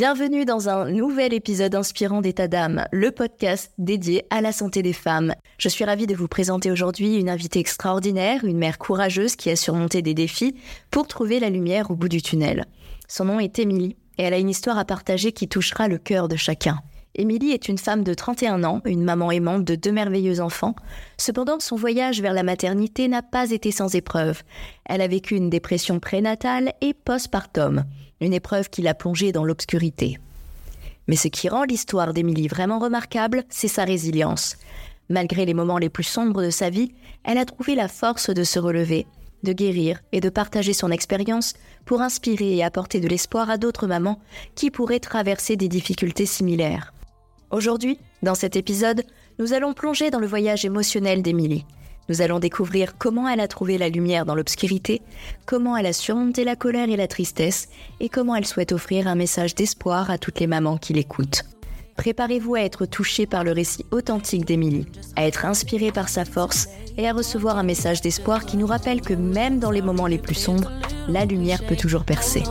Bienvenue dans un nouvel épisode inspirant d'état d'âme, le podcast dédié à la santé des femmes. Je suis ravie de vous présenter aujourd'hui une invitée extraordinaire, une mère courageuse qui a surmonté des défis pour trouver la lumière au bout du tunnel. Son nom est Émilie et elle a une histoire à partager qui touchera le cœur de chacun. Émilie est une femme de 31 ans, une maman aimante de deux merveilleux enfants. Cependant, son voyage vers la maternité n'a pas été sans épreuve. Elle a vécu une dépression prénatale et postpartum, une épreuve qui l'a plongée dans l'obscurité. Mais ce qui rend l'histoire d'Émilie vraiment remarquable, c'est sa résilience. Malgré les moments les plus sombres de sa vie, elle a trouvé la force de se relever, de guérir et de partager son expérience pour inspirer et apporter de l'espoir à d'autres mamans qui pourraient traverser des difficultés similaires. Aujourd'hui, dans cet épisode, nous allons plonger dans le voyage émotionnel d'Émilie. Nous allons découvrir comment elle a trouvé la lumière dans l'obscurité, comment elle a surmonté la colère et la tristesse, et comment elle souhaite offrir un message d'espoir à toutes les mamans qui l'écoutent. Préparez-vous à être touché par le récit authentique d'Émilie, à être inspiré par sa force et à recevoir un message d'espoir qui nous rappelle que même dans les moments les plus sombres, la lumière peut toujours percer.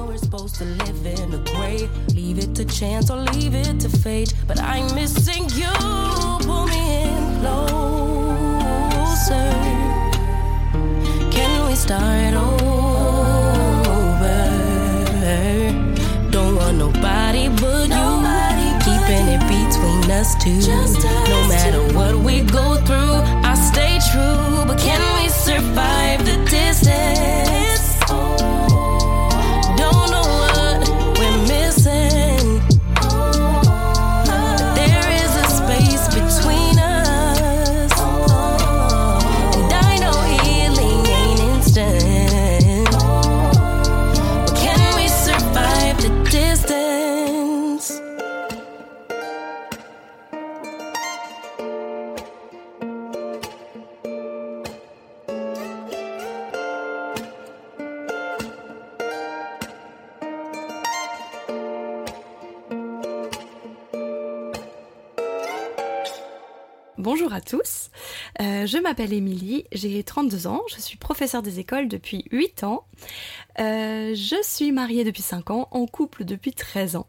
Us two. No matter what we go through, I stay true. But can we survive the distance? Bonjour à tous, euh, je m'appelle Émilie, j'ai 32 ans, je suis professeure des écoles depuis 8 ans, euh, je suis mariée depuis 5 ans, en couple depuis 13 ans.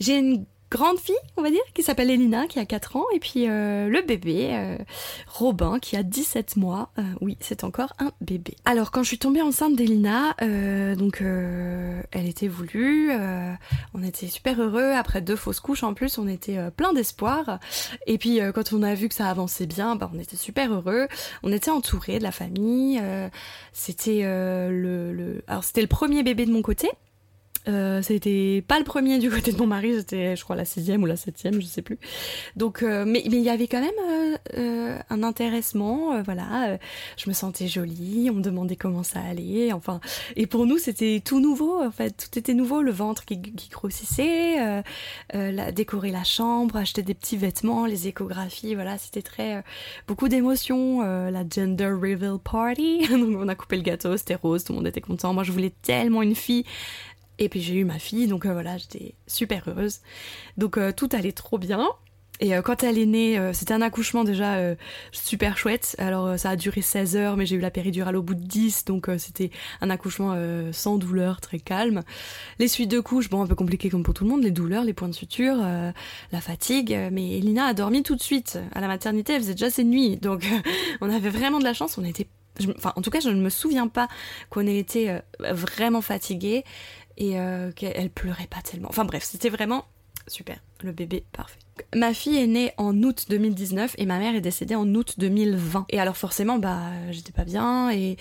J'ai une grande fille, on va dire, qui s'appelle Elina, qui a 4 ans, et puis euh, le bébé, euh, Robin, qui a 17 mois. Euh, oui, c'est encore un bébé. Alors, quand je suis tombée enceinte d'Elina, donc elle était voulue, on était super heureux. Après deux fausses couches en plus, on était plein d'espoir. Et puis, quand on a vu que ça avançait bien, bah, on était super heureux. On était entourés de la famille. c'était le, c'était le premier bébé de mon côté. Euh, c'était pas le premier du côté de mon mari, c'était je crois la sixième ou la septième, je sais plus. Donc, euh, mais mais il y avait quand même euh, euh un intéressement, euh, voilà. je me sentais jolie, on me demandait comment ça allait, enfin. Et pour nous c'était tout nouveau, en fait, tout était nouveau, le ventre qui, qui grossissait, la, décorer la chambre, acheter des petits vêtements, les échographies, voilà, c'était très beaucoup d'émotions. la gender reveal party, donc on a coupé le gâteau, c'était rose, tout le monde était content. Moi je voulais tellement une fille. Et puis j'ai eu ma fille, donc euh, voilà, j'étais super heureuse. Donc euh, tout allait trop bien. Et euh, quand elle est née, c'était un accouchement déjà super chouette. Alors ça a duré 16 heures, mais j'ai eu la péridurale au bout de 10, donc c'était un accouchement sans douleur, très calme. Les suites de couches, bon, un peu compliqué comme pour tout le monde, les douleurs, les points de suture, la fatigue. Mais Elina a dormi tout de suite. À la maternité, elle faisait déjà ses nuits, donc on avait vraiment de la chance. On était Enfin, en tout cas, je ne me souviens pas qu'on ait été vraiment fatigué et euh, pleurait pas tellement. Enfin bref, c'était vraiment super, le bébé parfait. Ma fille est née en août 2019 et ma mère est décédée en août 2020. Et alors forcément, bah, j'étais pas bien et,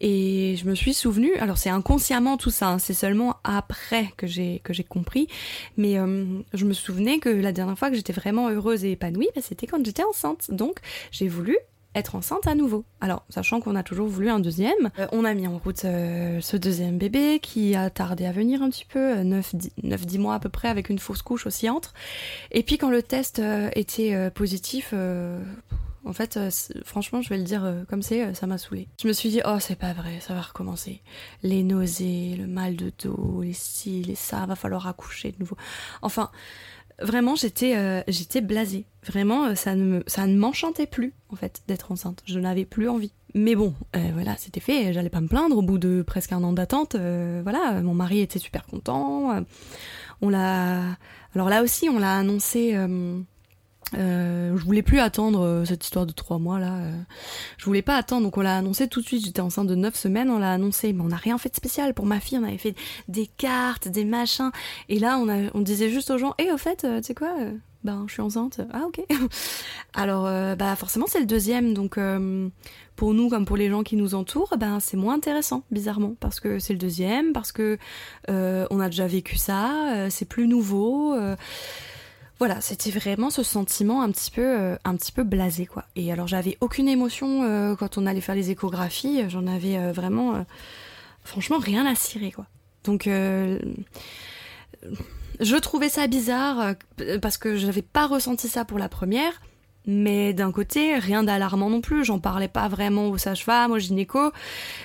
et je me suis souvenue. Alors c'est inconsciemment tout ça, hein, c'est seulement après que j'ai que j'ai compris. Mais euh, je me souvenais que la dernière fois que j'étais vraiment heureuse et épanouie, bah, c'était quand j'étais enceinte. Donc j'ai voulu être enceinte à nouveau. Alors, sachant qu'on a toujours voulu un deuxième, euh, on a mis en route euh, ce deuxième bébé qui a tardé à venir un petit peu, 9-10 euh, mois à peu près, avec une fausse couche aussi entre. Et puis quand le test était positif, en fait, franchement, je vais le dire comme c'est, ça m'a saoulé. Je me suis dit, oh, c'est pas vrai, ça va recommencer. Les nausées, le mal de dos, les ci, les ça, va falloir accoucher de nouveau. Enfin, vraiment j'étais euh, j'étais blasée. Vraiment euh, ça ne ça ne m'enchantait plus en fait d'être enceinte. Je n'avais plus envie. Mais bon, euh, voilà, c'était fait, j'allais pas me plaindre au bout de presque un an d'attente. voilà, mon mari était super content. on l'a. Alors là aussi, on l'a annoncé. Euh, je voulais plus attendre euh, cette histoire de trois mois là. Euh. je voulais pas attendre, donc on l'a annoncé tout de suite. J'étais enceinte de neuf semaines, on l'a annoncé, mais on n'a rien fait de spécial pour ma fille. On avait fait des cartes, des machins, et là on, disait juste aux gens, et au fait, tu sais quoi, ben je suis enceinte. Ah ok. Alors bah forcément c'est le deuxième, donc pour nous comme pour les gens qui nous entourent, ben c'est moins intéressant bizarrement parce que c'est le deuxième, parce que on a déjà vécu ça, c'est plus nouveau voilà, c'était vraiment ce sentiment un petit peu, euh, un petit peu blasé quoi. Et alors j'avais aucune émotion euh, quand on allait faire les échographies, j'en avais euh, vraiment, franchement rien à cirer quoi. Donc je trouvais ça bizarre parce que je n'avais pas ressenti ça pour la première. Mais d'un côté, rien d'alarmant non plus. J'en parlais pas vraiment aux sages-femmes, aux gynéco.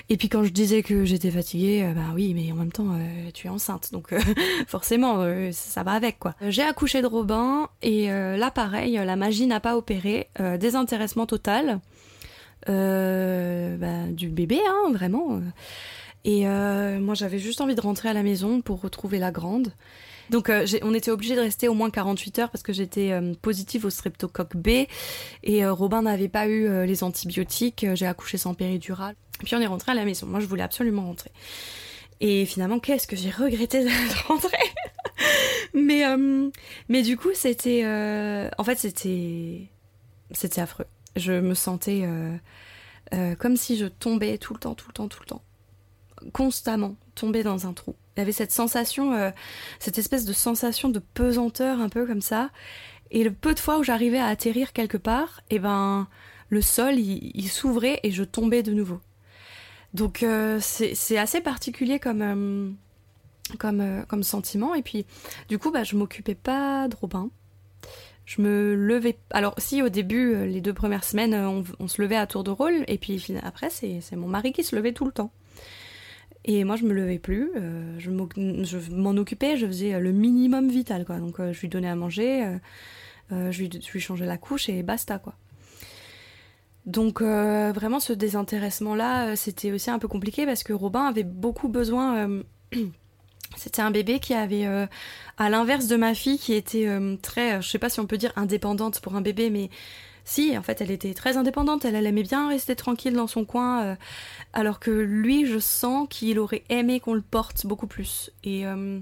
Et puis quand je disais que j'étais fatiguée, euh, bah oui, mais en même temps, euh, tu es enceinte. Donc euh, forcément, ça va avec quoi. J'ai accouché de Robin et là pareil, la magie n'a pas opéré. désintéressement total bah, du bébé, hein, vraiment. Et moi j'avais juste envie de rentrer à la maison pour retrouver la grande. Donc euh, on était obligé de rester au moins 48 heures parce que j'étais euh, positive au streptocoque B et euh, Robin n'avait pas eu les antibiotiques, j'ai accouché sans péridurale. Puis on est rentré à la maison. Moi je voulais absolument rentrer. Et finalement, qu'est-ce que j'ai regretté de rentrer? Mais, mais du coup, c'était. en fait, c'était. C'était affreux. Je me sentais comme si je tombais tout le temps, tout le temps, tout le temps. Constamment, tombée dans un trou. Il avait cette sensation, euh, cette espèce de sensation de pesanteur un peu comme ça. Et le peu de fois où j'arrivais à atterrir quelque part, et eh ben le sol il, s'ouvrait et je tombais de nouveau. Donc euh, c'est assez particulier comme euh, comme comme sentiment. Et puis du coup bah je m'occupais pas de Robin. Je me levais. Alors si au début les deux premières semaines on, on se levait à tour de rôle et puis après c'est mon mari qui se levait tout le temps. Et moi, je me levais plus, euh, je m'en occupais, je faisais le minimum vital. Donc, euh, je lui donnais à manger, euh, je, lui, je, lui, changeais la couche et basta, quoi. Donc, vraiment, ce désintéressement-là, c'était aussi un peu compliqué parce que Robin avait beaucoup besoin. c'était un bébé qui avait, à l'inverse de ma fille, qui était très, je sais pas si on peut dire indépendante pour un bébé, mais si, en fait, elle était très indépendante, elle, aimait bien rester tranquille dans son coin, euh, alors que lui, je sens qu'il aurait aimé qu'on le porte beaucoup plus. Et euh,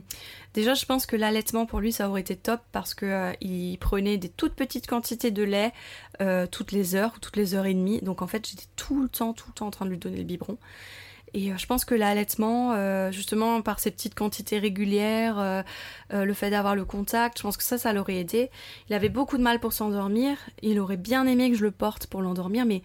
déjà, je pense que l'allaitement pour lui, ça aurait été top parce que euh, il prenait des toutes petites quantités de lait toutes les heures, toutes les heures et demie. Donc en fait, j'étais tout le temps, tout le temps en train de lui donner le biberon. Et euh, je pense que l'allaitement, euh, justement par ces petites quantités régulières, euh, le fait d'avoir le contact, je pense que ça, ça l'aurait aidé. Il avait beaucoup de mal pour s'endormir. Il aurait bien aimé que je le porte pour l'endormir, mais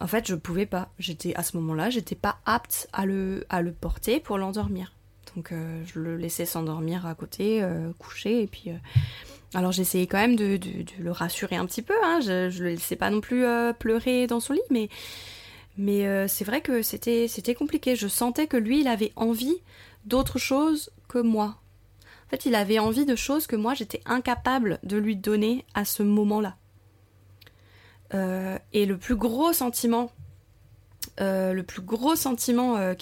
en fait, je pouvais pas. J'étais à ce moment-là, j'étais pas apte à le, porter pour l'endormir. Donc je le laissais s'endormir à côté, coucher, et puis. Alors j'essayais quand même de, le rassurer un petit peu. Hein. Je, je le laissais pas non plus pleurer dans son lit, mais mais euh, c'est vrai que c'était compliqué. Je sentais que lui, il avait envie d'autre chose que moi. En fait, il avait envie de choses que moi, j'étais incapable de lui donner à ce moment-là. Euh, et le plus gros sentiment, euh, le plus gros sentiment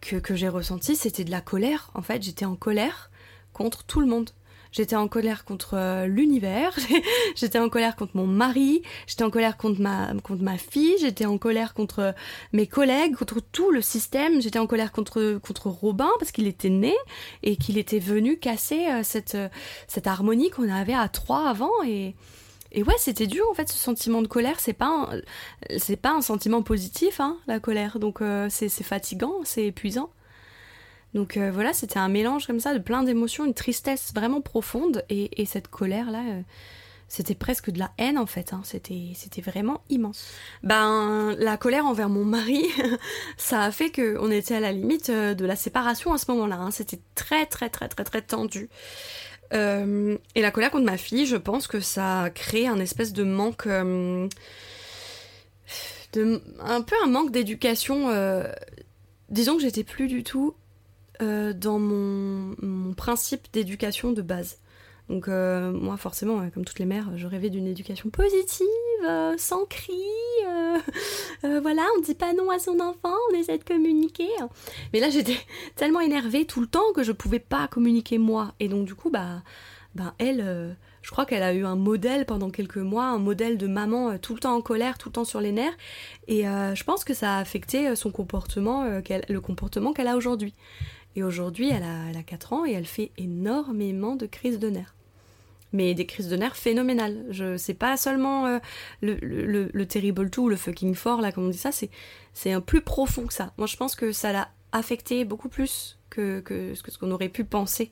que j'ai ressenti, c'était de la colère. En fait, j'étais en colère contre tout le monde. J'étais en colère contre euh, l'univers, j'étais en colère contre mon mari, j'étais en colère contre ma, contre ma fille, j'étais en colère contre euh, mes collègues, contre tout le système, j'étais en colère contre, contre Robin parce qu'il était né et qu'il était venu casser euh, cette, cette harmonie qu'on avait à trois avant et, et ouais, c'était dur en fait ce sentiment de colère. C'est pas c'est pas un sentiment positif, hein, la colère. Donc c'est fatigant, c'est épuisant. Donc euh, voilà, c'était un mélange comme ça de plein d'émotions, une tristesse vraiment profonde et, cette colère-là, euh, c'était presque de la haine en fait, hein. c'était, vraiment immense. Ben, la colère envers mon mari, ça a fait qu'on était à la limite euh, de la séparation à ce moment-là, hein. c'était très très très très très tendu. et la colère contre ma fille, je pense que ça a créé un espèce de manque... de, un peu un manque d'éducation. disons que j'étais plus du tout dans mon, principe d'éducation de base. Donc moi forcément, comme toutes les mères, je rêvais d'une éducation positive, sans cri, voilà, on dit pas non à son enfant, on essaie de communiquer. Mais là j'étais tellement énervée tout le temps que je pouvais pas communiquer moi. Et donc du coup, bah, bah elle je crois qu'elle a eu un modèle pendant quelques mois, un modèle de maman euh, tout le temps en colère, tout le temps sur les nerfs. Et euh, je pense que ça a affecté euh, son comportement, le comportement qu'elle a aujourd'hui. Et aujourd'hui, elle a, 4 ans et elle fait énormément de crises de nerfs. Mais des crises de nerfs phénoménales. Je sais pas seulement le, le, terrible two, le fucking fort, là, comme on dit ça, c'est un plus profond que ça. Moi, je pense que ça l'a affecté beaucoup plus que, que ce qu'on aurait pu penser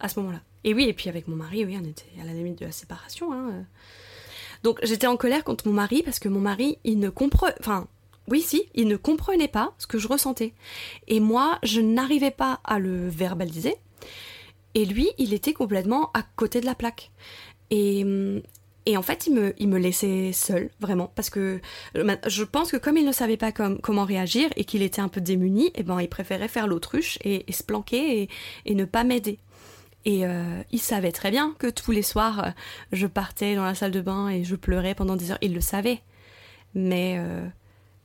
à ce moment-là. Et oui, et puis avec mon mari, oui, on était à la limite de la séparation. Hein. Donc j'étais en colère contre mon mari parce que mon mari, il ne comprenait... Enfin, oui, si, il ne comprenait pas ce que je ressentais. Et moi, je n'arrivais pas à le verbaliser. Et lui, il était complètement à côté de la plaque. Et, et en fait, il me, il me laissait seule, vraiment, parce que je pense que comme il ne savait pas comment réagir et qu'il était un peu démuni, eh ben, il préférait faire l'autruche et, se planquer et, ne pas m'aider. Et euh, il savait très bien que tous les soirs, euh, je partais dans la salle de bain et je pleurais pendant des heures. Il le savait. Mais, euh,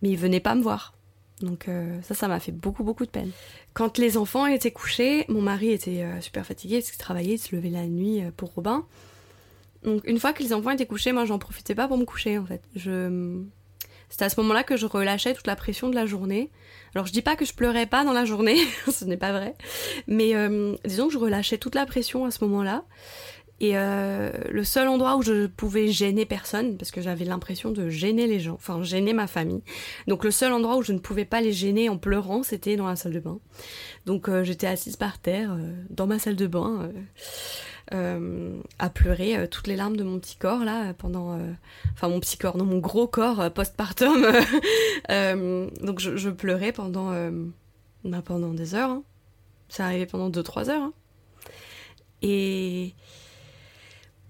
mais il venait pas me voir. Donc ça, ça m'a fait beaucoup, beaucoup de peine. Quand les enfants étaient couchés, mon mari était super fatigué parce qu'il travaillait, il se levait la nuit pour Robin. Donc une fois que les enfants étaient couchés, moi j'en profitais pas pour me coucher en fait. C'était à ce moment-là que je relâchais toute la pression de la journée. Alors je dis pas que je pleurais pas dans la journée, ce n'est pas vrai, mais euh, disons que je relâchais toute la pression à ce moment-là. Et euh, le seul endroit où je pouvais gêner personne, parce que j'avais l'impression de gêner les gens, enfin gêner ma famille. Donc le seul endroit où je ne pouvais pas les gêner en pleurant, c'était dans la salle de bain. Donc euh, j'étais assise par terre dans ma salle de bain. Euh, à pleurer euh, toutes les larmes de mon petit corps là pendant euh, enfin mon petit corps non mon gros corps postpartum donc je, pleurais pendant bah, pendant des heures hein. ça arrivait pendant 2-3 heures hein. et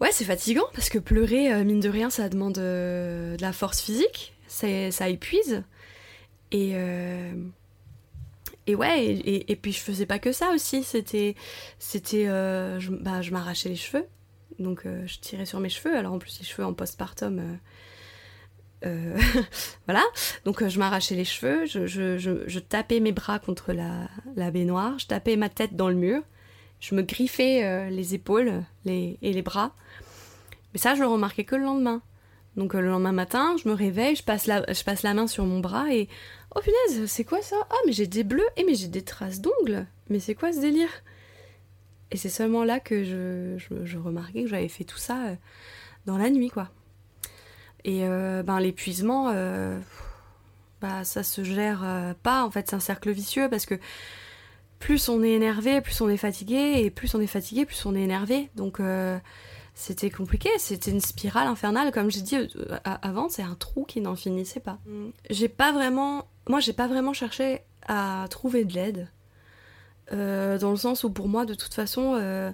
ouais c'est fatigant parce que pleurer mine de rien ça demande de la force physique ça épuise et et ouais, et, puis je faisais pas que ça aussi. C'était, c'était, euh, je, bah, je m'arrachais les cheveux, donc euh, je tirais sur mes cheveux. Alors en plus les cheveux en postpartum, euh, voilà. Donc je m'arrachais les cheveux, je, je, je, tapais mes bras contre la, la, baignoire, je tapais ma tête dans le mur, je me griffais les épaules les, et les bras. Mais ça, je le remarquais que le lendemain. Donc le lendemain matin, je me réveille, je passe la, main sur mon bras et Oh punaise, c'est quoi ça? Ah, mais j'ai des bleus et mais j'ai des traces d'ongles. Mais c'est quoi ce délire? Et c'est seulement là que je, remarquais que j'avais fait tout ça euh, dans la nuit, quoi. Et euh, ben l'épuisement, euh, bah ça se gère pas. En fait, c'est un cercle vicieux parce que plus on est énervé, plus on est fatigué, et plus on est fatigué, plus on est énervé. Donc c'était compliqué, c'était une spirale infernale, comme j'ai dit avant, c'est un trou qui n'en finissait pas. Mm. J'ai pas vraiment moi, j'ai pas vraiment cherché à trouver de l'aide. Euh, dans le sens où pour moi, de toute façon, euh,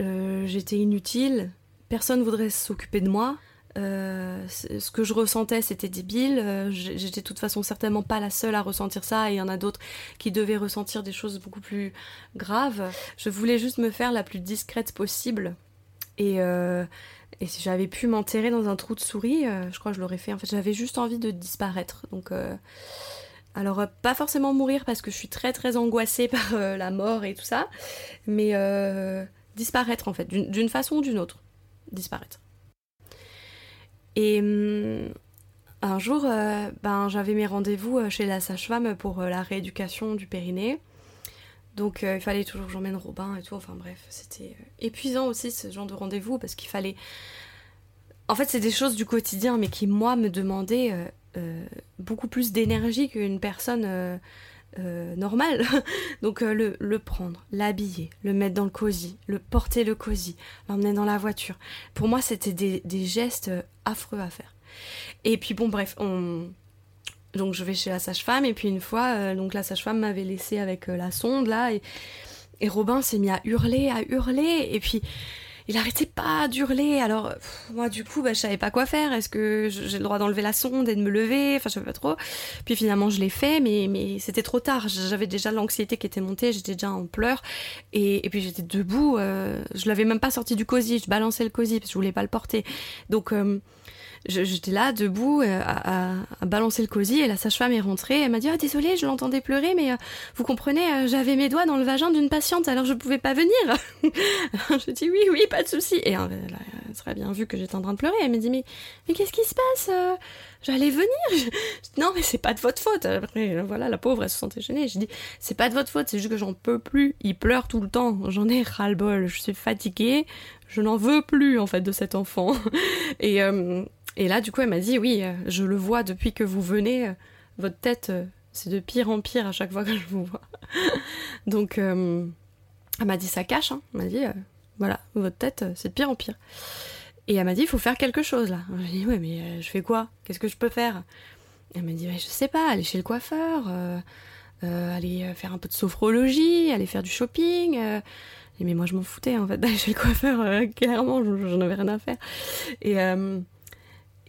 euh, j'étais inutile, personne voudrait s'occuper de moi. Ce que je ressentais, c'était débile. J'étais de toute façon certainement pas la seule à ressentir ça, et il y en a d'autres qui devaient ressentir des choses beaucoup plus graves. Je voulais juste me faire la plus discrète possible. Et, et si j'avais pu m'enterrer dans un trou de souris, euh, je crois que je l'aurais fait. En fait, j'avais juste envie de disparaître. Donc, euh, alors euh, pas forcément mourir parce que je suis très très angoissée par la mort et tout ça, mais disparaître en fait, d'une façon ou d'une autre, disparaître. Et hum, un jour, ben j'avais mes rendez-vous chez la sage-femme pour la rééducation du périnée. Donc euh, il fallait toujours que j'emmène Robin et tout. Enfin bref, c'était euh, épuisant aussi ce genre de rendez-vous parce qu'il fallait. En fait, c'est des choses du quotidien, mais qui moi me demandaient euh, beaucoup plus d'énergie qu'une personne normale. Donc le, le, prendre, l'habiller, le mettre dans le cosy, le porter le cosy, l'emmener dans la voiture. Pour moi, c'était des, des gestes affreux à faire. Et puis bon, bref, on, donc je vais chez la sage-femme et puis une fois, euh, donc la sage-femme m'avait laissé avec euh, la sonde là et, Robin s'est mis à hurler, à hurler et puis il arrêtait pas d'hurler. Alors moi du coup, bah, je savais pas quoi faire. Est-ce que j'ai le droit d'enlever la sonde et de me lever? Enfin, je savais pas trop. Puis finalement, je l'ai fait, mais mais c'était trop tard. J'avais déjà l'anxiété qui était montée, j'étais déjà en pleurs et, puis j'étais debout. Euh, je l'avais même pas sorti du cosy. Je balançais le cosy parce que je voulais pas le porter. Donc euh, j'étais là debout euh, à, balancer le cosy et la sage-femme est rentrée. Elle m'a dit ah désolée, je l'entendais pleurer, mais euh, vous comprenez, euh, j'avais mes doigts dans le vagin d'une patiente, alors je pouvais pas venir. je dis oui oui, pas de souci. Et elle a très bien vu que j'étais en train de pleurer. Elle m'a dit mais mais qu'est-ce qui se passe J'allais venir. non mais c'est pas de votre faute. Après voilà, la pauvre elle se sentait gênée. Je dis c'est pas de votre faute, c'est juste que j'en peux plus. Il pleure tout le temps. J'en ai ras le bol. Je suis fatiguée. Je n'en veux plus en fait de cet enfant. et et là, du coup, elle m'a dit, oui, euh, je le vois depuis que vous venez, euh, votre tête, euh, c'est de pire en pire à chaque fois que je vous vois. Donc, elle m'a dit, ça cache, hein. Elle m'a dit, voilà, votre tête, c'est de pire en pire. Et elle m'a dit, il faut faire quelque chose là. J'ai dit, ouais, mais je fais quoi? Qu'est-ce que je peux faire? Elle m'a dit, je sais pas, aller chez le coiffeur, aller faire un peu de sophrologie, aller faire du shopping. Mais moi, je m'en foutais en fait d'aller chez le coiffeur, clairement, j'en avais rien à faire. Et.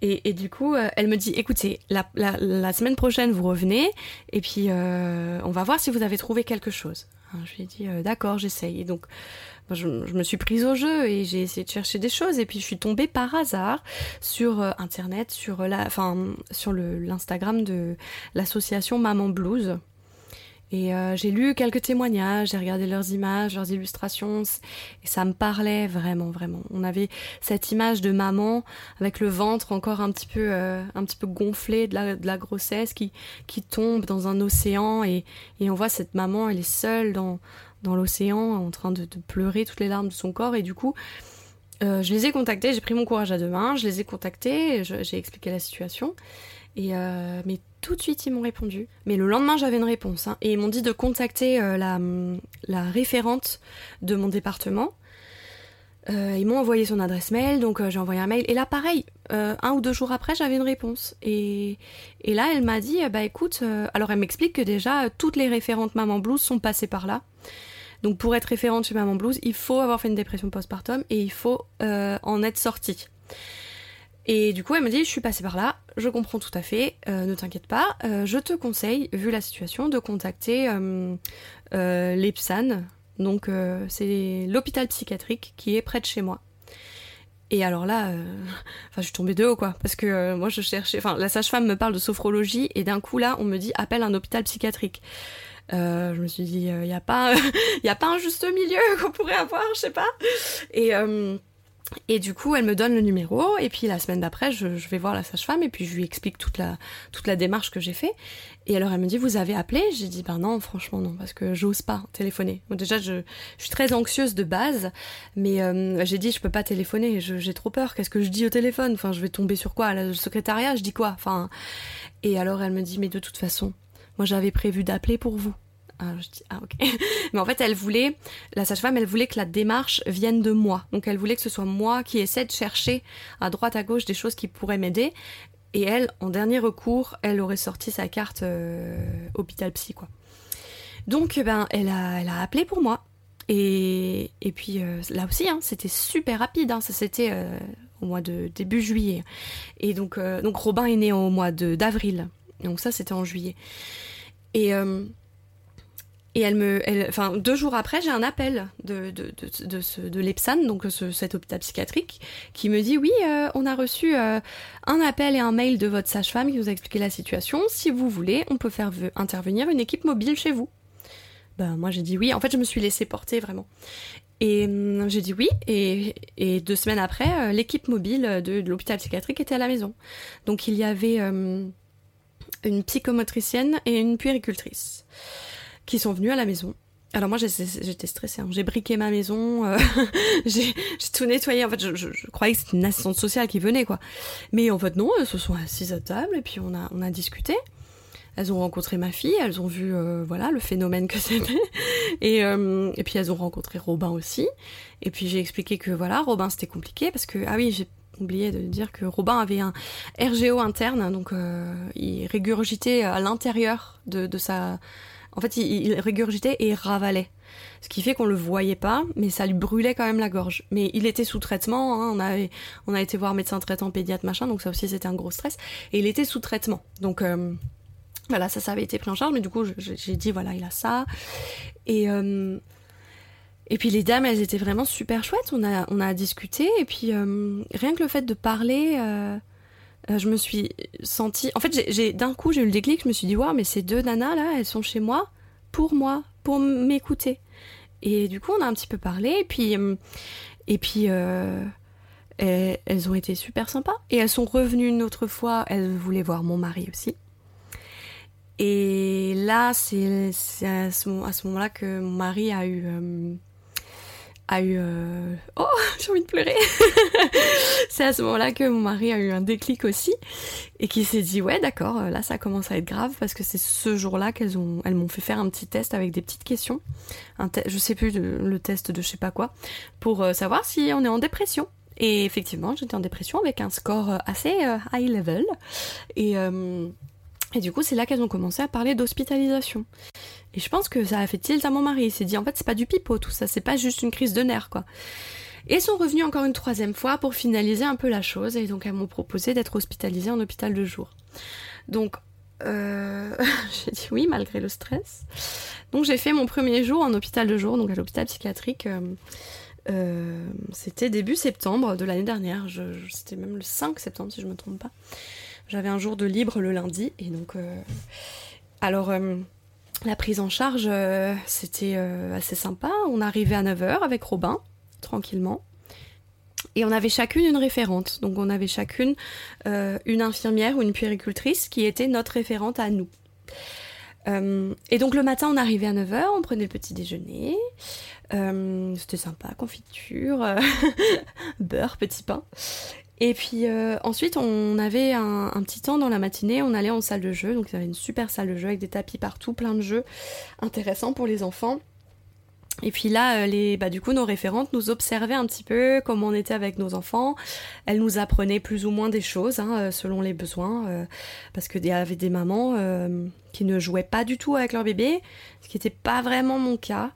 Et, du coup, euh, elle me dit, écoutez, la, la, semaine prochaine, vous revenez, et puis euh, on va voir si vous avez trouvé quelque chose. Hein, je lui ai dit, euh, d'accord, j'essaye. Et donc, je, me suis prise au jeu et j'ai essayé de chercher des choses, et puis je suis tombée par hasard sur Internet, sur la, enfin, sur l'Instagram de l'association Maman Blues. Et euh, j'ai lu quelques témoignages, j'ai regardé leurs images, leurs illustrations, et ça me parlait vraiment, vraiment. On avait cette image de maman avec le ventre encore un petit peu, euh, un petit peu gonflé de la, grossesse qui, tombe dans un océan, et, on voit cette maman, elle est seule dans, l'océan, en train de, pleurer toutes les larmes de son corps, et du coup, euh, je les ai contactés, j'ai pris mon courage à deux mains, je les ai contactés, j'ai expliqué la situation. Et mais tout de suite, ils m'ont répondu. Mais le lendemain, j'avais une réponse. Hein. et ils m'ont dit de contacter euh, la, référente de mon département. Euh, ils m'ont envoyé son adresse mail, donc j'ai envoyé un mail. Et là, pareil, un ou deux jours après, j'avais une réponse. Et, et là, elle m'a dit, bah écoute, alors elle m'explique que déjà, toutes les référentes Maman Blues sont passées par là. Donc pour être référente chez Maman Blues, il faut avoir fait une dépression postpartum et il faut en être sortie. Et du coup, elle me dit, je suis passée par là, je comprends tout à fait, euh, ne t'inquiète pas, euh, je te conseille, vu la situation, de contacter euh, l'EPSAN, donc c'est l'hôpital psychiatrique qui est près de chez moi. Et alors là, enfin, je suis tombée de haut, quoi, parce que moi, je cherchais, enfin, la sage-femme me parle de sophrologie, et d'un coup, là, on me dit, appelle un hôpital psychiatrique. je me suis dit, il n'y a pas, il a pas un juste milieu qu'on pourrait avoir, je sais pas. Et et du coup, elle me donne le numéro, et puis la semaine d'après, je, vais voir la sage-femme, et puis je lui explique toute la, toute la démarche que j'ai fait. Et alors, elle me dit, vous avez appelé? J'ai dit, ben non, franchement non, parce que j'ose pas téléphoner. déjà, je, je, suis très anxieuse de base, mais euh, j'ai dit, je peux pas téléphoner, j'ai trop peur. Qu'est-ce que je dis au téléphone? Enfin, je vais tomber sur quoi? Le secrétariat, je dis quoi? Enfin, et alors, elle me dit, mais de toute façon, moi j'avais prévu d'appeler pour vous. Ah, je ah ok. Mais en fait, elle voulait, la sage-femme, elle voulait que la démarche vienne de moi. Donc elle voulait que ce soit moi qui essaie de chercher à droite à gauche des choses qui pourraient m'aider. Et elle, en dernier recours, elle aurait sorti sa carte euh, hôpital psy, quoi. Donc, ben, elle a, appelé pour moi. Et, puis euh, là aussi, hein, c'était super rapide. Hein, ça c'était euh, au mois de début juillet. Et donc, donc Robin est né au mois d'avril. Donc ça, c'était en juillet. Et et elle me, enfin, deux jours après, j'ai un appel de, de, de, de, l'EPSAN, donc cet hôpital psychiatrique, qui me dit oui, euh, on a reçu euh, un appel et un mail de votre sage-femme qui vous a expliqué la situation. Si vous voulez, on peut faire intervenir une équipe mobile chez vous. Ben, moi, j'ai dit oui. En fait, je me suis laissée porter vraiment. Et hum, j'ai dit oui, et, et, deux semaines après, euh, l'équipe mobile de, l'hôpital psychiatrique était à la maison. Donc il y avait hum, une psychomotricienne et une puéricultrice qui sont venus à la maison. Alors moi j'étais stressée, hein. j'ai briqué ma maison, euh, j'ai tout nettoyé, en fait je, croyais que c'était une assistante sociale qui venait quoi. Mais en fait non, elles se sont assises à table et puis on a, discuté. Elles ont rencontré ma fille, elles ont vu euh, voilà le phénomène que c'était et, euh, et puis elles ont rencontré Robin aussi. Et puis j'ai expliqué que voilà Robin c'était compliqué parce que ah oui j'ai oublié de dire que Robin avait un RGO interne donc il régurgitait à l'intérieur de sa En fait, il, régurgitait et ravalait. Ce qui fait qu'on le voyait pas, mais ça lui brûlait quand même la gorge. Mais il était sous traitement, hein, on, a été voir médecin traitant, pédiatre, machin, donc ça aussi c'était un gros stress. Et il était sous traitement. Donc euh, voilà, ça, ça avait été pris en charge, mais du coup j'ai dit voilà, il a ça. Et, euh, et puis les dames, elles étaient vraiment super chouettes, on a, on a discuté, et puis euh, rien que le fait de parler je me suis sentie. En fait, j'ai d'un coup, j'ai eu le déclic. Je me suis dit, waouh, mais ces deux nanas là, elles sont chez moi pour moi, pour m'écouter. Et du coup, on a un petit peu parlé, et puis, euh, et puis euh, elles, ont été super sympas. Et elles sont revenues une autre fois, elles voulaient voir mon mari aussi. Et là, c'est à ce, moment-là que mon mari a eu, euh, a eu... Euh, oh, j'ai envie de pleurer. c'est à ce moment-là que mon mari a eu un déclic aussi et qui s'est dit ouais d'accord, là ça commence à être grave parce que c'est ce jour-là qu'elles ont, elles m'ont fait faire un petit test avec des petites questions, un je sais plus le test de je sais pas quoi, pour euh, savoir si on est en dépression. Et effectivement, j'étais en dépression avec un score euh, assez high level et et du coup, c'est là qu'elles ont commencé à parler d'hospitalisation. Et je pense que ça a fait tilt à mon mari. Il s'est dit, en fait, c'est pas du pipeau tout ça, c'est pas juste une crise de nerfs, quoi. Et sont revenus encore une troisième fois pour finaliser un peu la chose. Et donc, elles m'ont proposé d'être hospitalisée en hôpital de jour. Donc, euh... j'ai dit oui, malgré le stress. Donc, j'ai fait mon premier jour en hôpital de jour, donc à l'hôpital psychiatrique. Euh, euh, c'était début septembre de l'année dernière. c'était même le 5 septembre, si je me trompe pas. J'avais un jour de libre le lundi. Et donc. Euh, alors. Euh, la prise en charge, euh, c'était assez sympa. On arrivait à 9h avec Robin, tranquillement. Et on avait chacune une référente. Donc on avait chacune une infirmière ou une puéricultrice qui était notre référente à nous. et donc le matin, on arrivait à 9h, on prenait le petit déjeuner. C'était sympa, confiture, beurre, petit pain. Et puis euh, ensuite, on avait un, petit temps dans la matinée, on allait en salle de jeu, donc il y avait une super salle de jeu avec des tapis partout, plein de jeux intéressants pour les enfants. Et puis là, euh, les, bah, du coup, nos référentes nous observaient un petit peu comment on était avec nos enfants. Elles nous apprenaient plus ou moins des choses, hein, euh, selon les besoins, parce qu'il y avait des mamans qui ne jouaient pas du tout avec leur bébé, ce qui n'était pas vraiment mon cas.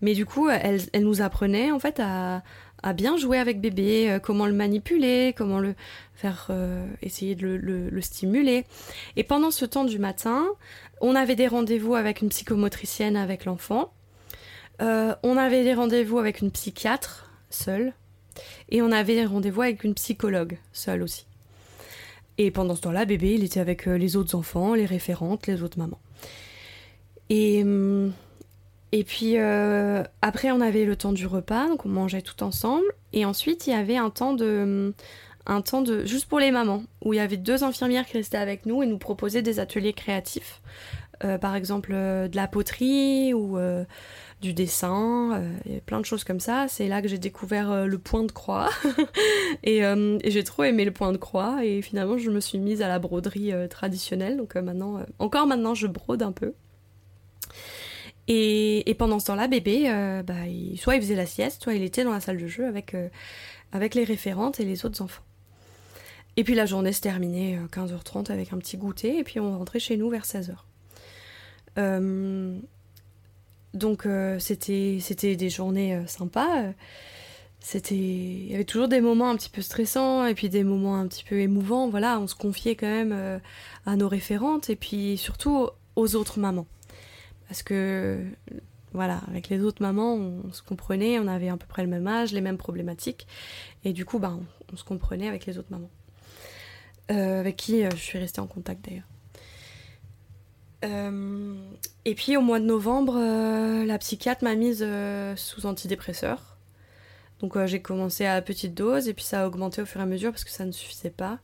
Mais du coup, elles, elles nous apprenaient en fait à, à bien jouer avec bébé, euh, comment le manipuler, comment le faire euh, essayer de le, stimuler. Et pendant ce temps du matin, on avait des rendez-vous avec une psychomotricienne avec l'enfant. Euh, on avait des rendez-vous avec une psychiatre seule. Et on avait des rendez-vous avec une psychologue seule aussi. Et pendant ce temps-là, bébé, il était avec les autres enfants, les référentes, les autres mamans. Et hum, et puis euh, après, on avait le temps du repas, donc on mangeait tout ensemble. Et ensuite, il y avait un temps de, un temps de juste pour les mamans, où il y avait deux infirmières qui restaient avec nous et nous proposaient des ateliers créatifs, euh, par exemple euh, de la poterie ou du dessin, plein de choses comme ça. C'est là que j'ai découvert le point de croix et, et j'ai trop aimé le point de croix et finalement je me suis mise à la broderie traditionnelle. Donc maintenant, encore maintenant, je brode un peu. Et, pendant ce temps-là, bébé, euh, bah, soit il faisait la sieste, soit il était dans la salle de jeu avec, euh, avec les référentes et les autres enfants. Et puis la journée se terminait 15h30 euh, avec un petit goûter, et puis on rentrait chez nous vers 16h. donc c'était, c'était des journées sympas. Il y avait toujours des moments un petit peu stressants et puis des moments un petit peu émouvants. Voilà, on se confiait quand même à nos référentes et puis surtout aux autres mamans. Parce que, voilà, avec les autres mamans, on, se comprenait, on avait à peu près le même âge, les mêmes problématiques. Et du coup, bah, on, se comprenait avec les autres mamans. Euh, avec qui euh, je suis restée en contact d'ailleurs. Euh, et puis au mois de novembre, la psychiatre m'a mise sous antidépresseur. Donc j'ai commencé à petite dose et puis ça a augmenté au fur et à mesure parce que ça ne suffisait pas.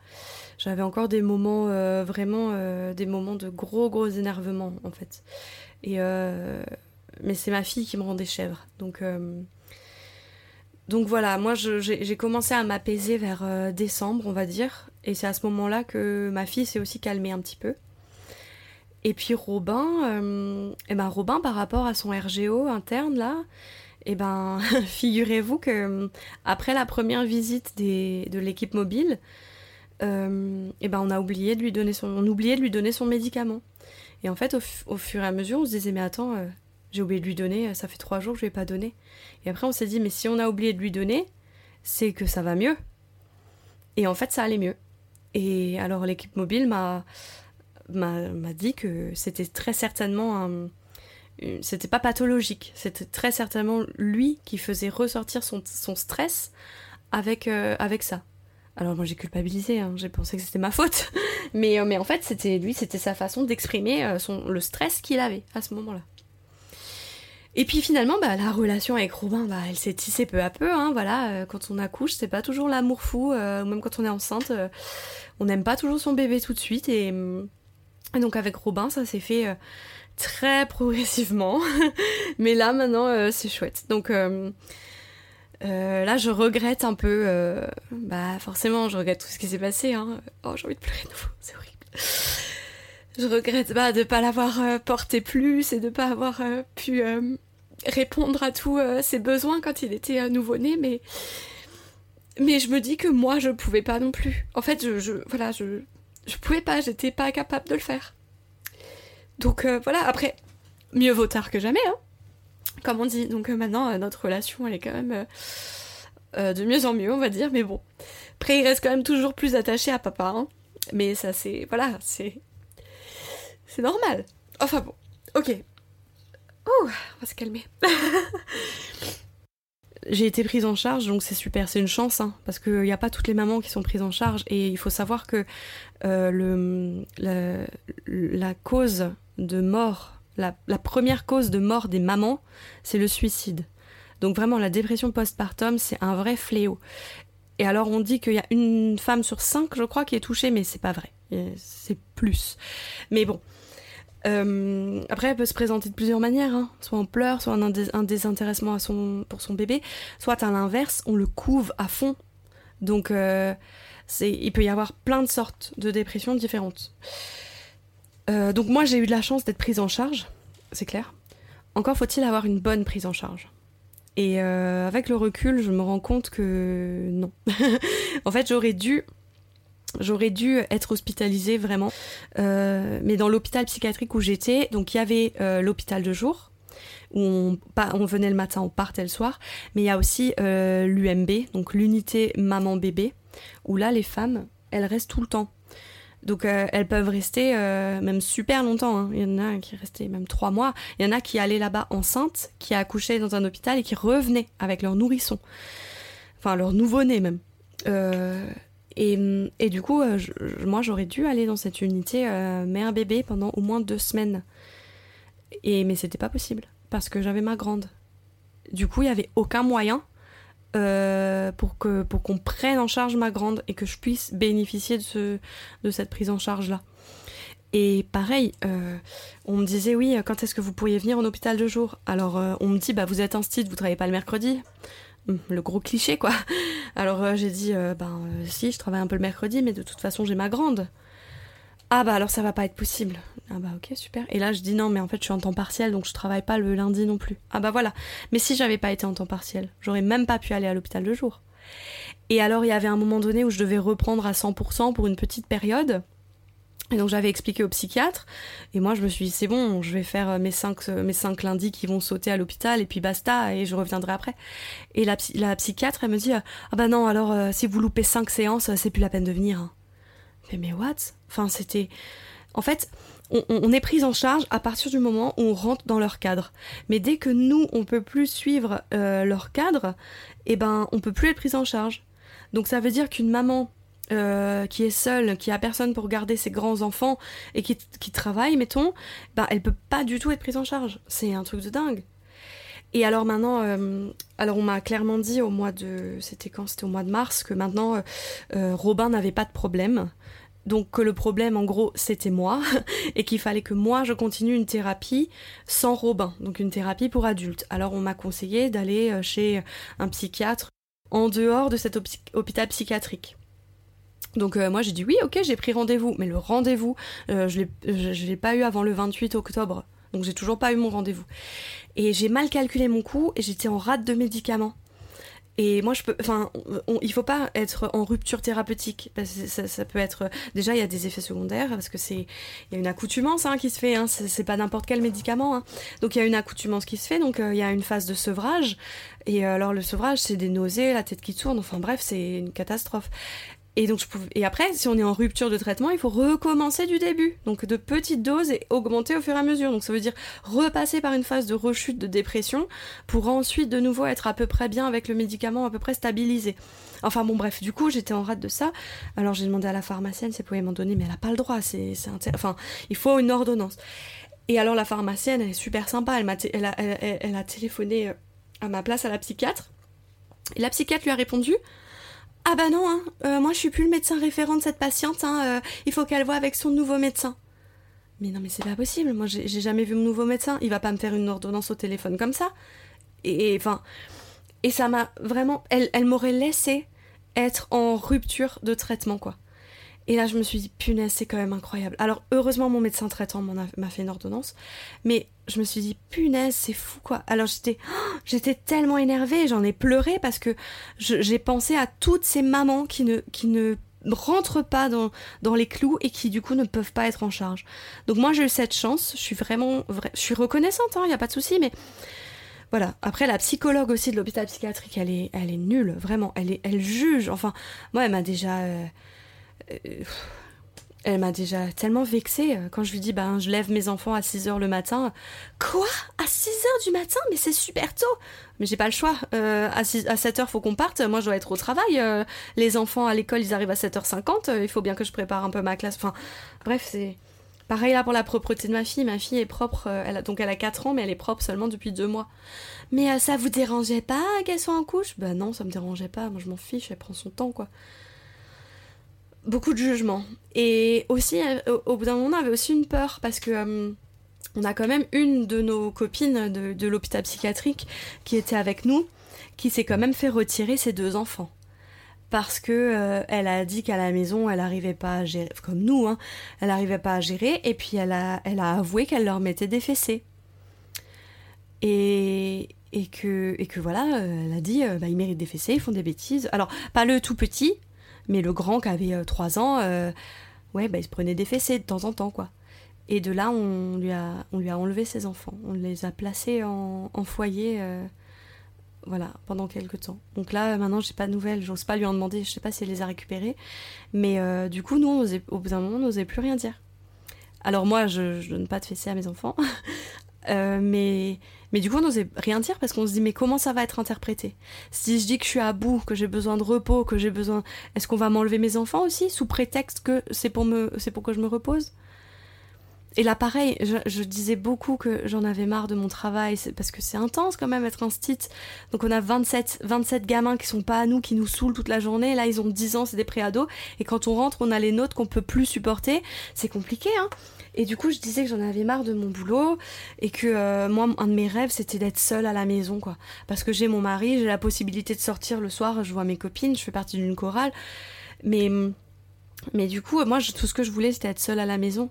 J'avais encore des moments, vraiment des moments de gros gros énervement en fait. Euh, mais c'est ma fille qui me rendait chèvre. Donc, euh, donc voilà, moi j'ai commencé à m'apaiser vers euh, décembre, on va dire. Et c'est à ce moment-là que ma fille s'est aussi calmée un petit peu. Et puis Robin, et ben Robin par rapport à son RGO interne là, et ben figurez-vous que après la première visite de l'équipe mobile, et ben on a oublié de lui donner de lui donner son médicament. Et en fait, au, fur et à mesure, on se disait, mais attends, euh, j'ai oublié de lui donner, ça fait trois jours que je lui ai pas donné. Et après, on s'est dit, mais si on a oublié de lui donner, c'est que ça va mieux. Et en fait, ça allait mieux. Et alors, l'équipe mobile m'a, m'a, dit que c'était très certainement un. C'était pas pathologique, c'était très certainement lui qui faisait ressortir son, son stress avec, euh, avec ça. Alors moi j'ai culpabilisé, hein. j'ai pensé que c'était ma faute, mais, euh, mais en fait c'était lui, c'était sa façon d'exprimer euh, le stress qu'il avait à ce moment-là. Et puis finalement, bah, la relation avec Robin, bah, elle s'est tissée peu à peu. Hein, voilà, euh, quand on accouche, c'est pas toujours l'amour fou. même quand on est enceinte, on n'aime pas toujours son bébé tout de suite. Et, et donc avec Robin, ça s'est fait très progressivement. Mais là maintenant, c'est chouette. Donc euh, là, je regrette un peu. Euh, bah, forcément, je regrette tout ce qui s'est passé. Hein. Oh, j'ai envie de pleurer de nouveau, c'est horrible. Je regrette bah, de ne pas l'avoir euh, porté plus et de ne pas avoir pu répondre à tous ses besoins quand il était nouveau-né, mais. Mais je me dis que moi, je pouvais pas non plus. En fait, je, je voilà, je, je pouvais pas, j'étais pas capable de le faire. Donc voilà, après, mieux vaut tard que jamais, hein comme on dit. Donc euh, maintenant, euh, notre relation, elle est quand même euh, de mieux en mieux, on va dire. Mais bon, après, il reste quand même toujours plus attaché à papa. Hein. Mais ça, c'est... Voilà, c'est... C'est normal. Enfin bon, ok. Oh, on va se calmer. J'ai été prise en charge, donc c'est super, c'est une chance, hein, parce qu'il n'y a pas toutes les mamans qui sont prises en charge, et il faut savoir que le, la, cause de mort la, première cause de mort des mamans, c'est le suicide. Donc vraiment, la dépression postpartum, c'est un vrai fléau. Et alors, on dit qu'il y a une femme sur cinq, je crois, qui est touchée, mais c'est pas vrai. C'est plus. Mais bon. Euh, après, elle peut se présenter de plusieurs manières. Hein. Soit on pleure, soit un, désintéressement à son, pour son bébé, soit à l'inverse, on le couve à fond. Donc, euh, il peut y avoir plein de sortes de dépressions différentes. Euh, donc moi j'ai eu de la chance d'être prise en charge, c'est clair. Encore faut-il avoir une bonne prise en charge. Et euh, avec le recul, je me rends compte que non. en fait, j'aurais dû, j'aurais dû être hospitalisée vraiment. Euh, mais dans l'hôpital psychiatrique où j'étais, donc il y avait l'hôpital de jour où on, on, venait le matin, on partait le soir. Mais il y a aussi l'UMB, donc l'unité maman-bébé, où là les femmes, elles restent tout le temps. Donc euh, elles peuvent rester euh, même super longtemps. Hein. Il y en a qui restaient même trois mois. Il y en a qui allaient là-bas enceintes, qui accouchaient dans un hôpital et qui revenaient avec leur nourrisson. Enfin leur nouveau-né même. Euh, et, du coup, moi j'aurais dû aller dans cette unité mère-bébé pendant au moins deux semaines. Et, mais c'était pas possible parce que j'avais ma grande. Du coup, il y avait aucun moyen euh, pour que pour qu'on prenne en charge ma grande et que je puisse bénéficier de ce de cette prise en charge là. Et pareil, euh, on me disait oui, quand est-ce que vous pourriez venir en hôpital de jour? Alors euh, on me dit bah vous êtes un style, vous travaillez pas le mercredi. Hum, le gros cliché quoi. Alors j'ai dit ben si, je travaille un peu le mercredi, mais de toute façon j'ai ma grande. Ah bah alors ça va pas être possible. Ah bah ok super. Et là je dis non mais en fait je suis en temps partiel donc je travaille pas le lundi non plus. Ah bah voilà. Mais si j'avais pas été en temps partiel, j'aurais même pas pu aller à l'hôpital de jour. Et alors il y avait un moment donné où je devais reprendre à 100% pour une petite période. Et donc j'avais expliqué au psychiatre, et moi je me suis dit c'est bon, je vais faire mes cinq, mes cinq lundis qui vont sauter à l'hôpital, et puis basta, et je reviendrai après. Et la, psychiatre, elle me dit, ah bah non, alors euh, si vous loupez cinq séances, c'est plus la peine de venir. Mais what? Enfin, c'était. En fait, on, est prise en charge à partir du moment où on rentre dans leur cadre. Mais dès que nous, on peut plus suivre euh, leur cadre, eh ben, on peut plus être prise en charge. Donc ça veut dire qu'une maman euh, qui est seule, qui a personne pour garder ses grands enfants et qui, travaille, mettons, ben elle peut pas du tout être prise en charge. C'est un truc de dingue. Et alors maintenant, euh, alors on m'a clairement dit au mois de, c'était quand? C'était au mois de mars que maintenant Robin n'avait pas de problème donc que le problème en gros c'était moi et qu'il fallait que moi je continue une thérapie sans Robin, donc une thérapie pour adultes. Alors on m'a conseillé d'aller euh, chez un psychiatre en dehors de cet hôpital psychiatrique. Donc euh, moi j'ai dit oui ok j'ai pris rendez-vous, mais le rendez-vous euh, je ne l'ai pas eu avant le 28 octobre, donc j'ai toujours pas eu mon rendez-vous. Et j'ai mal calculé mon coût et j'étais en rate de médicaments. Et moi, je peux, enfin, il faut pas être en rupture thérapeutique. Parce que ça, peut être, déjà, il y a des effets secondaires parce que c'est, il y a une accoutumance hein, qui se fait. Hein, c'est pas n'importe quel médicament. Hein. Donc il y a une accoutumance qui se fait. Donc euh, il y a une phase de sevrage. Et euh, alors le sevrage, c'est des nausées, la tête qui tourne. Enfin bref, c'est une catastrophe. Et donc je et après, si on est en rupture de traitement, il faut recommencer du début, donc de petites doses et augmenter au fur et à mesure. Donc ça veut dire repasser par une phase de rechute de dépression pour ensuite de nouveau être à peu près bien avec le médicament, à peu près stabilisé. Enfin bon bref, du coup j'étais en rate de ça. Alors j'ai demandé à la pharmacienne si elle pouvait m'en donner, mais elle a pas le droit. C'est, enfin il faut une ordonnance. Et alors la pharmacienne, elle est super sympa. Elle elle, a, elle a téléphoné euh, à ma place à la psychiatre. Et la psychiatre lui a répondu ah bah non, hein, euh, moi je suis plus le médecin référent de cette patiente, hein, euh, il faut qu'elle voie avec son nouveau médecin. Mais non, mais c'est pas possible, moi j'ai jamais vu mon nouveau médecin, il va pas me faire une ordonnance au téléphone comme ça. Et enfin, et, ça m'a vraiment, elle, elle m'aurait laissé être en rupture de traitement, quoi. Et là, je me suis dit, punaise, c'est quand même incroyable. Alors, heureusement, mon médecin traitant m'a fait une ordonnance. Mais je me suis dit, punaise, c'est fou, quoi. Alors, j'étais j'étais tellement énervée, j'en ai pleuré parce que j'ai pensé à toutes ces mamans qui ne, qui ne rentrent pas dans, dans les clous et qui, du coup, ne peuvent pas être en charge. Donc, moi, j'ai eu cette chance. Je suis vraiment, je suis reconnaissante, il hein, n'y a pas de souci, mais voilà. Après, la psychologue aussi de l'hôpital psychiatrique, elle est, elle est nulle, vraiment. Elle, est, elle juge. Enfin, moi, elle m'a déjà. Euh, euh, elle m'a déjà tellement vexée euh, quand je lui dis ben je lève mes enfants à 6 heures le matin. Quoi? À 6 heures du matin? Mais c'est super tôt Mais j'ai pas le choix. Euh, à, 6, à 7 heures faut qu'on parte. Moi je dois être au travail. les enfants à l'école ils arrivent à 7h50. il faut bien que je prépare un peu ma classe. Enfin bref c'est... Pareil là pour la propreté de ma fille. Ma fille est propre. elle a, donc elle a 4 ans mais elle est propre seulement depuis 2 mois. Mais ça vous dérangeait pas qu'elle soit en couche? Ben non ça me dérangeait pas. Moi je m'en fiche. Elle prend son temps quoi beaucoup de jugement. Et aussi, euh, au, bout d'un moment, on avait aussi une peur parce que euh, on a quand même une de nos copines de, l'hôpital psychiatrique qui était avec nous, qui s'est quand même fait retirer ses deux enfants. Parce que euh, elle a dit qu'à la maison, elle n'arrivait pas à gérer, comme nous, hein, elle n'arrivait pas à gérer, et puis elle a, elle a avoué qu'elle leur mettait des fessées. Et, et que, et que voilà, elle a dit, bah, ils méritent des fessées, ils font des bêtises. Alors, pas le tout petit, mais le grand qui avait 3 euh, ans, euh, ouais, bah, il se prenait des fessées de temps en temps, quoi. Et de là, on lui a, on enlevé ses enfants. On les a placés en, foyer, euh, voilà, pendant quelques temps. Donc là, maintenant, j'ai pas de nouvelles. J'ose pas lui en demander. Je sais pas si elle les a récupérées. Mais du coup, nous, au bout d'un moment, on n'osait plus rien dire. Alors moi, je, je donne pas de fessées à mes enfants. mais mais du coup, on n'osait rien dire parce qu'on se dit, mais comment ça va être interprété? Si je dis que je suis à bout, que j'ai besoin de repos, que j'ai besoin. Est-ce qu'on va m'enlever mes enfants aussi, sous prétexte que c'est pour, me... pour que je me repose? Et là, pareil, je, disais beaucoup que j'en avais marre de mon travail, parce que c'est intense quand même être un stit. Donc on a 27, 27 gamins qui sont pas à nous, qui nous saoulent toute la journée. Là, ils ont 10 ans, c'est des préados. Et quand on rentre, on a les nôtres qu'on peut plus supporter. C'est compliqué, hein. Et du coup, je disais que j'en avais marre de mon boulot et que euh, moi, un de mes rêves, c'était d'être seule à la maison, quoi. Parce que j'ai mon mari, j'ai la possibilité de sortir le soir, je vois mes copines, je fais partie d'une chorale. Mais, mais du coup, moi, tout ce que je voulais, c'était être seule à la maison.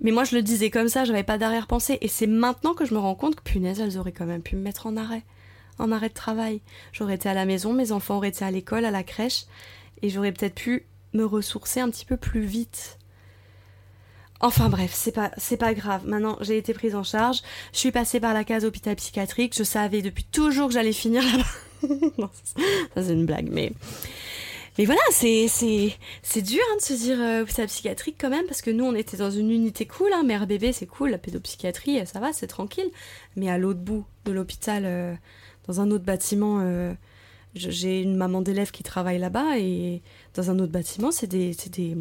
Mais moi, je le disais comme ça, j'avais pas d'arrière-pensée. Et c'est maintenant que je me rends compte que, punaise, elles auraient quand même pu me mettre en arrêt. En arrêt de travail. J'aurais été à la maison, mes enfants auraient été à l'école, à la crèche. Et j'aurais peut-être pu me ressourcer un petit peu plus vite. Enfin bref, c'est pas pas grave. Maintenant, j'ai été prise en charge. Je suis passée par la case hôpital psychiatrique. Je savais depuis toujours que j'allais finir là-bas. ça c'est une blague, mais mais voilà, c'est c'est c'est dur hein, de se dire euh, hôpital psychiatrique quand même parce que nous on était dans une unité cool, hein, mère bébé c'est cool, la pédopsychiatrie ça va, c'est tranquille. Mais à l'autre bout de l'hôpital, euh, dans un autre bâtiment. Euh, j'ai une maman d'élève qui travaille là-bas et dans un autre bâtiment, c'est des, des,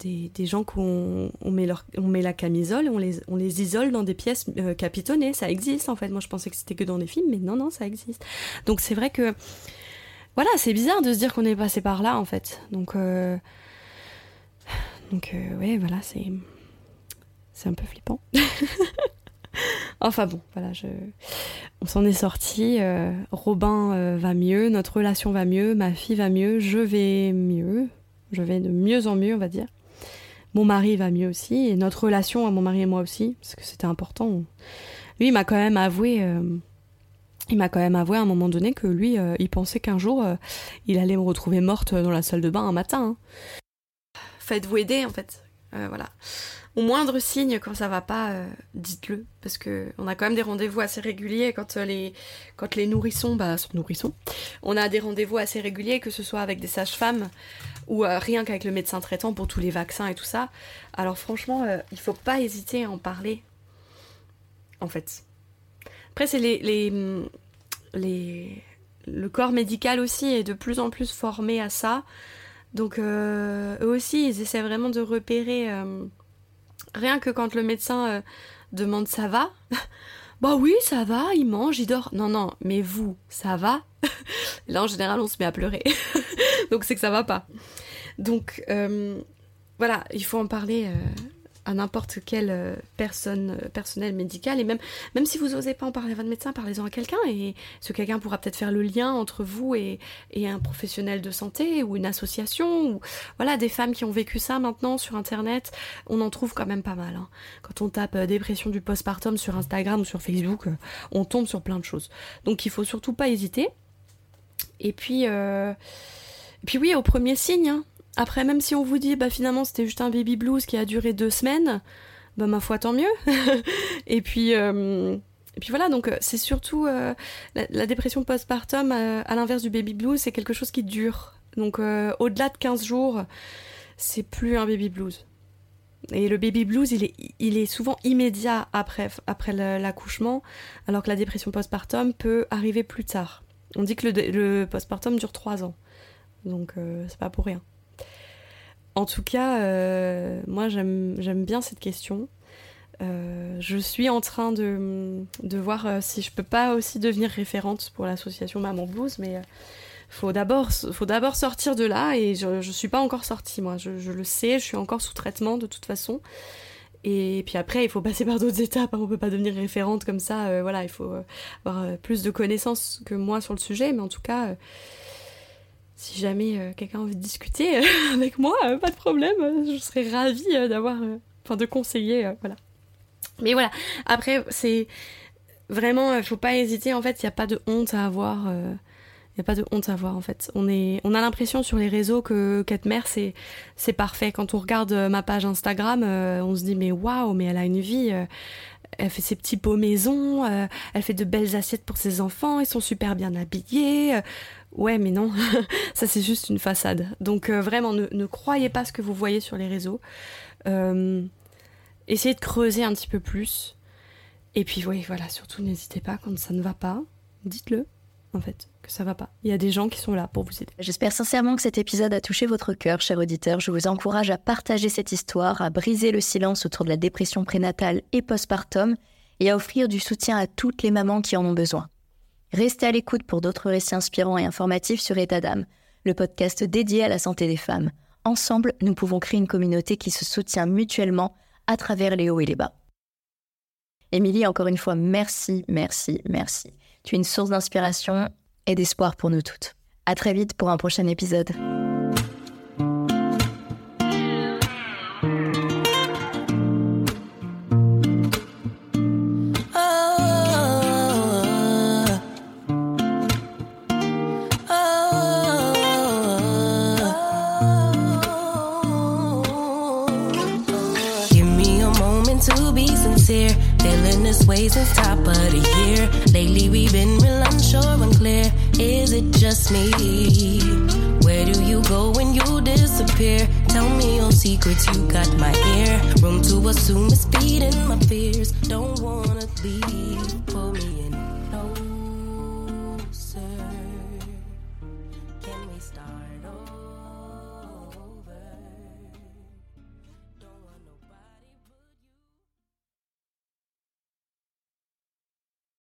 des, des gens qu'on on met, met la camisole on les, on les isole dans des pièces euh, capitonnées. Ça existe en fait. Moi je pensais que c'était que dans des films, mais non, non, ça existe. Donc c'est vrai que. Voilà, c'est bizarre de se dire qu'on est passé par là en fait. Donc. Euh, euh, ouais, voilà, c'est. C'est un peu flippant. enfin bon, voilà, on s'en est sorti. Robin va mieux, notre relation va mieux, ma fille va mieux, je vais mieux. Je vais de mieux en mieux, on va dire mon mari va mieux aussi, et notre relation à mon mari et moi aussi, parce que c'était important. Lui, il m'a quand même avoué, euh, il m'a quand même avoué à un moment donné que lui, il pensait qu'un jour, il allait me retrouver morte dans la salle de bain un matin. Hein. Faites-vous aider en fait. voilà au moindre signe quand ça va pas, euh, dites-le. Parce que on a quand même des rendez-vous assez réguliers quand euh, les, quand les nourrissons bah, sont nourrissons. On a des rendez-vous assez réguliers, que ce soit avec des sages-femmes ou euh, rien qu'avec le médecin traitant pour tous les vaccins et tout ça. Alors franchement, il faut pas hésiter à en parler. En fait. Après, c'est les, le corps médical aussi est de plus en plus formé à ça. Donc eux aussi, ils essaient vraiment de repérer Rien que quand le médecin euh, demande ça va, bah oui, ça va, il mange, il dort. Non, non, mais vous, ça va? Là, en général, on se met à pleurer. Donc, c'est que ça va pas. Donc, euh, voilà, il faut en parler. À n'importe quelle euh, personne euh, personnelle médicale et même même si vous n'osez pas en parler à votre médecin parlez-en à quelqu'un et ce quelqu'un pourra peut-être faire le lien entre vous et, un professionnel de santé ou une association ou voilà des femmes qui ont vécu ça maintenant sur internet on en trouve quand même pas mal hein. quand on tape euh, dépression du postpartum sur Instagram ou sur Facebook on tombe sur plein de choses. Donc il faut surtout pas hésiter. Et puis puis oui au premier signe hein, après, même si on vous dit, bah finalement c'était juste un baby blues qui a duré deux semaines, bah ma foi tant mieux. et puis, euh, et puis voilà, donc euh, c'est surtout euh, la, dépression postpartum, à l'inverse du baby blues, c'est quelque chose qui dure. Donc au-delà de 15 jours, c'est plus un baby blues. Et le baby blues, il est, il est souvent immédiat après, après l'accouchement, alors que la dépression postpartum peut arriver plus tard. On dit que le, le postpartum dure 3 ans. Donc c'est pas pour rien. En tout cas, euh, moi j'aime bien cette question. Euh, je suis en train de, voir euh, si je peux pas aussi devenir référente pour l'association Maman Blues, mais faut faut d'abord sortir de là et je, je suis pas encore sortie moi. Je, le sais, je suis encore sous traitement de toute façon. Et puis après, il faut passer par d'autres étapes. Hein. On peut pas devenir référente comme ça. voilà, il faut avoir plus de connaissances que moi sur le sujet, mais en tout cas si jamais euh, quelqu'un de discuter euh, avec moi, euh, pas de problème, je serais ravie d'avoir, enfin de conseiller, voilà. Mais voilà, après c'est vraiment, il faut pas hésiter. En fait, il n'y a pas de honte à avoir. Il n'y a pas de honte à avoir en fait. On, a l'impression sur les réseaux que mère c'est c'est parfait. Quand on regarde ma page Instagram, on se dit mais waouh, mais elle a une vie. elle fait ses petits pots maison, elle fait de belles assiettes pour ses enfants, ils sont super bien habillés. Ouais, mais non, ça c'est juste une façade. Donc euh, vraiment, ne, croyez pas ce que vous voyez sur les réseaux. Euh, essayez de creuser un petit peu plus. Et puis oui, voilà, surtout n'hésitez pas quand ça ne va pas, dites-le en fait que ça va pas. Il y a des gens qui sont là pour vous aider. J'espère sincèrement que cet épisode a touché votre cœur, cher auditeur. Je vous encourage à partager cette histoire, à briser le silence autour de la dépression prénatale et postpartum et à offrir du soutien à toutes les mamans qui en ont besoin. Restez à l'écoute pour d'autres récits inspirants et informatifs sur État d'âme, le podcast dédié à la santé des femmes. Ensemble, nous pouvons créer une communauté qui se soutient mutuellement à travers les hauts et les bas. Émilie, encore une fois, merci, merci, merci. Tu es une source d'inspiration et d'espoir pour nous toutes. À très vite pour un prochain épisode. Top of the year. Lately we've been real unsure, unclear. Is it just me? Where do you go when you disappear? Tell me your secrets, you got my ear. Room to assume it's feeding my fears. Don't wanna leave for me.